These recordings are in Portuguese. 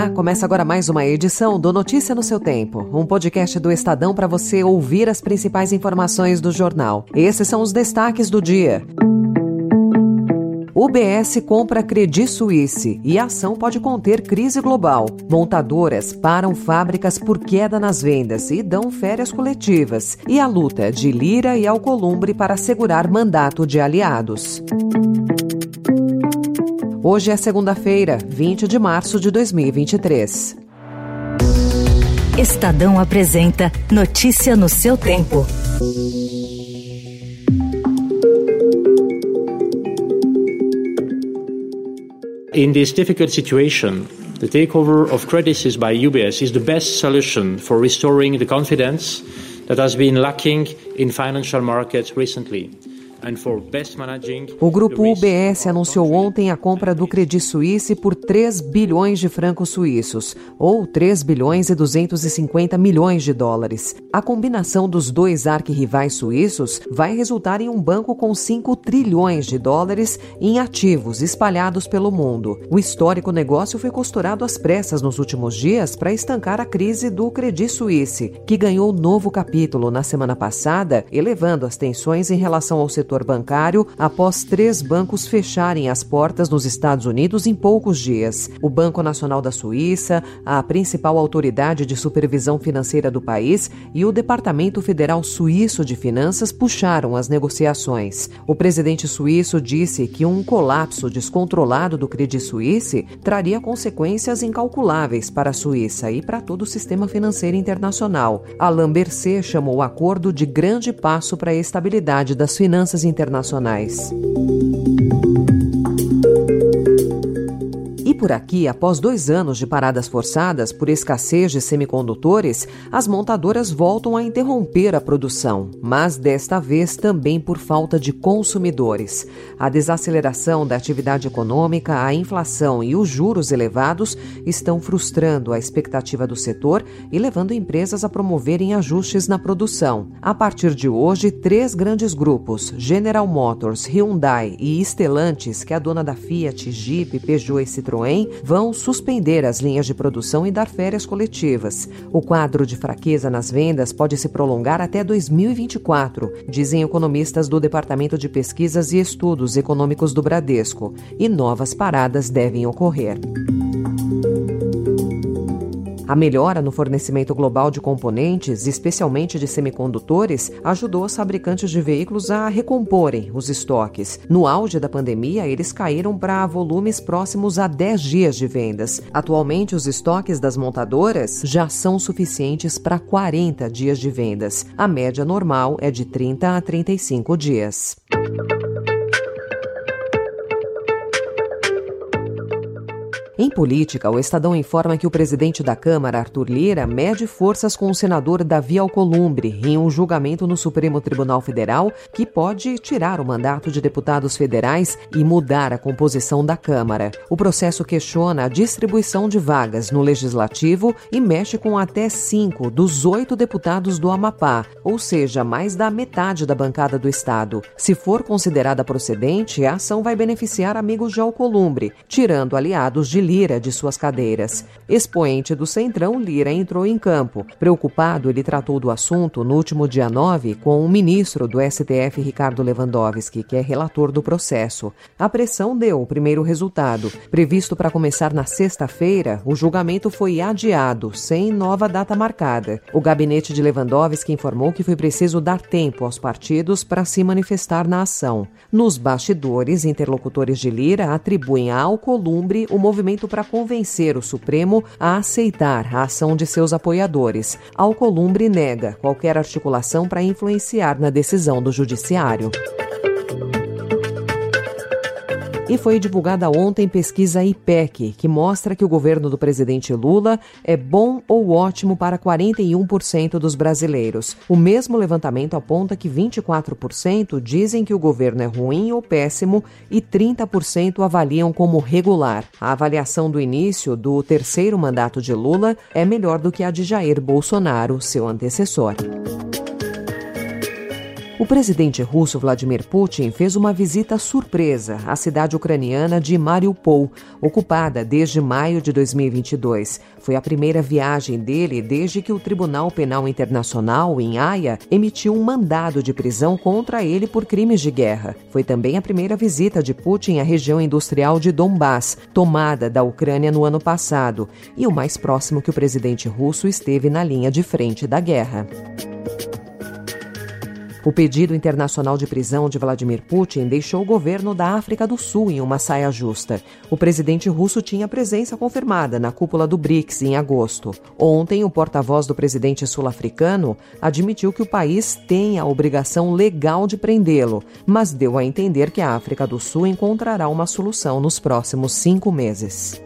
Olá, começa agora mais uma edição do Notícia no seu Tempo, um podcast do Estadão para você ouvir as principais informações do jornal. Esses são os destaques do dia. UBS compra Credit Suisse e a ação pode conter crise global. Montadoras param fábricas por queda nas vendas e dão férias coletivas. E a luta de Lira e Alcolumbre para assegurar mandato de aliados. Hoje é segunda-feira, 20 de março de 2023. Estadão apresenta Notícia no seu tempo. In this difficult situation, the takeover of Credit Suisse by UBS is the best solution for restoring the confidence that has been lacking in financial markets recently. O grupo UBS anunciou ontem a compra do Credit Suisse por 3 bilhões de francos suíços, ou 3 bilhões e 250 milhões de dólares. A combinação dos dois arquirrivais suíços vai resultar em um banco com 5 trilhões de dólares em ativos espalhados pelo mundo. O histórico negócio foi costurado às pressas nos últimos dias para estancar a crise do Credit Suisse, que ganhou novo capítulo na semana passada, elevando as tensões em relação ao setor setor bancário após três bancos fecharem as portas nos Estados Unidos em poucos dias. O Banco Nacional da Suíça, a principal autoridade de supervisão financeira do país e o Departamento Federal Suíço de Finanças puxaram as negociações. O presidente suíço disse que um colapso descontrolado do Credit Suisse traria consequências incalculáveis para a Suíça e para todo o sistema financeiro internacional. Alain Berset chamou o acordo de grande passo para a estabilidade das finanças internacionais. Por aqui, após dois anos de paradas forçadas por escassez de semicondutores, as montadoras voltam a interromper a produção, mas desta vez também por falta de consumidores. A desaceleração da atividade econômica, a inflação e os juros elevados estão frustrando a expectativa do setor e levando empresas a promoverem ajustes na produção. A partir de hoje, três grandes grupos, General Motors, Hyundai e Stellantis, que é a dona da Fiat, Jeep, Peugeot e Citroën, vão suspender as linhas de produção e dar férias coletivas. O quadro de fraqueza nas vendas pode se prolongar até 2024, dizem economistas do Departamento de Pesquisas e Estudos Econômicos do Bradesco, e novas paradas devem ocorrer. A melhora no fornecimento global de componentes, especialmente de semicondutores, ajudou os fabricantes de veículos a recomporem os estoques. No auge da pandemia, eles caíram para volumes próximos a 10 dias de vendas. Atualmente, os estoques das montadoras já são suficientes para 40 dias de vendas. A média normal é de 30 a 35 dias. Em política, o Estadão informa que o presidente da Câmara, Arthur Lira, mede forças com o senador Davi Alcolumbre em um julgamento no Supremo Tribunal Federal que pode tirar o mandato de deputados federais e mudar a composição da Câmara. O processo questiona a distribuição de vagas no Legislativo e mexe com até cinco dos oito deputados do Amapá, ou seja, mais da metade da bancada do Estado. Se for considerada procedente, a ação vai beneficiar amigos de Alcolumbre, tirando aliados de Lira de suas cadeiras. Expoente do Centrão, Lira entrou em campo. Preocupado, ele tratou do assunto no último dia 9 com o ministro do STF, Ricardo Lewandowski, que é relator do processo. A pressão deu o primeiro resultado. Previsto para começar na sexta-feira, o julgamento foi adiado, sem nova data marcada. O gabinete de Lewandowski informou que foi preciso dar tempo aos partidos para se manifestar na ação. Nos bastidores, interlocutores de Lira atribuem a Alcolumbre o movimento para convencer o Supremo a aceitar a ação de seus apoiadores. Alcolumbre nega qualquer articulação para influenciar na decisão do Judiciário. E foi divulgada ontem pesquisa IPEC, que mostra que o governo do presidente Lula é bom ou ótimo para 41% dos brasileiros. O mesmo levantamento aponta que 24% dizem que o governo é ruim ou péssimo e 30% avaliam como regular. A avaliação do início do terceiro mandato de Lula é melhor do que a de Jair Bolsonaro, seu antecessor. O presidente russo Vladimir Putin fez uma visita surpresa à cidade ucraniana de Mariupol, ocupada desde maio de 2022. Foi a primeira viagem dele desde que o Tribunal Penal Internacional, em Haia, emitiu um mandado de prisão contra ele por crimes de guerra. Foi também a primeira visita de Putin à região industrial de Donbass, tomada da Ucrânia no ano passado, e o mais próximo que o presidente russo esteve na linha de frente da guerra. O pedido internacional de prisão de Vladimir Putin deixou o governo da África do Sul em uma saia justa. O presidente russo tinha presença confirmada na cúpula do BRICS em agosto. Ontem, o porta-voz do presidente sul-africano admitiu que o país tem a obrigação legal de prendê-lo, mas deu a entender que a África do Sul encontrará uma solução nos próximos cinco meses.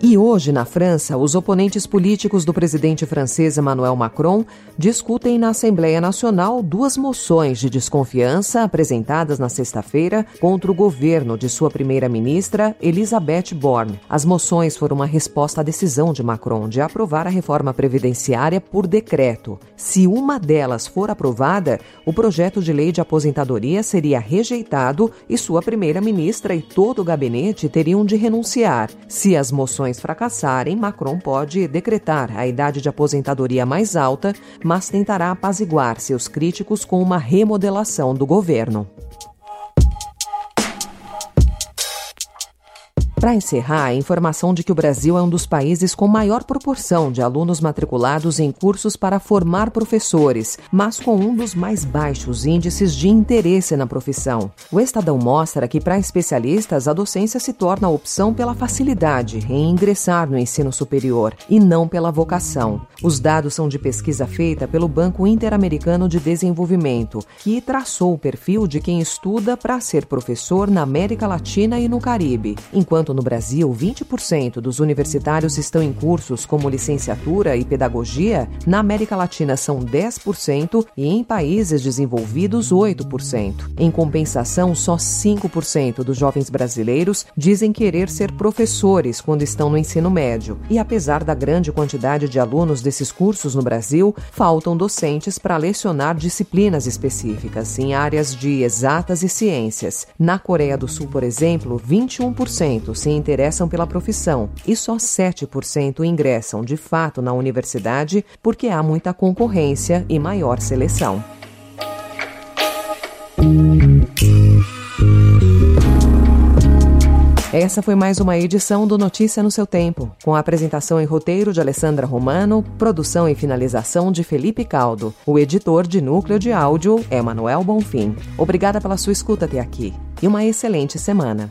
E hoje, na França, os oponentes políticos do presidente francês Emmanuel Macron discutem na Assembleia Nacional duas moções de desconfiança apresentadas na sexta-feira contra o governo de sua primeira-ministra, Elisabeth Borne. As moções foram uma resposta à decisão de Macron de aprovar a reforma previdenciária por decreto. Se uma delas for aprovada, o projeto de lei de aposentadoria seria rejeitado e sua primeira-ministra e todo o gabinete teriam de renunciar. Se as moções fracassarem, Macron pode decretar a idade de aposentadoria mais alta, mas tentará apaziguar seus críticos com uma remodelação do governo. Para encerrar, a informação de que o Brasil é um dos países com maior proporção de alunos matriculados em cursos para formar professores, mas com um dos mais baixos índices de interesse na profissão. O Estadão mostra que, para especialistas, a docência se torna a opção pela facilidade em ingressar no ensino superior e não pela vocação. Os dados são de pesquisa feita pelo Banco Interamericano de Desenvolvimento, que traçou o perfil de quem estuda para ser professor na América Latina e no Caribe, enquanto No Brasil 20% dos universitários estão em cursos como licenciatura e pedagogia, na América Latina são 10% e em países desenvolvidos 8%. Em compensação, só 5% dos jovens brasileiros dizem querer ser professores quando estão no ensino médio. E apesar da grande quantidade de alunos desses cursos no Brasil, faltam docentes para lecionar disciplinas específicas em áreas de exatas e ciências. Na Coreia do Sul, por exemplo, 21% se interessam pela profissão e só 7% ingressam de fato na universidade porque há muita concorrência e maior seleção. Essa foi mais uma edição do Notícia no seu Tempo, com a apresentação e roteiro de Alessandra Romano, produção e finalização de Felipe Caldo. O editor de núcleo de áudio é Manuel Bonfim. Obrigada pela sua escuta até aqui e uma excelente semana.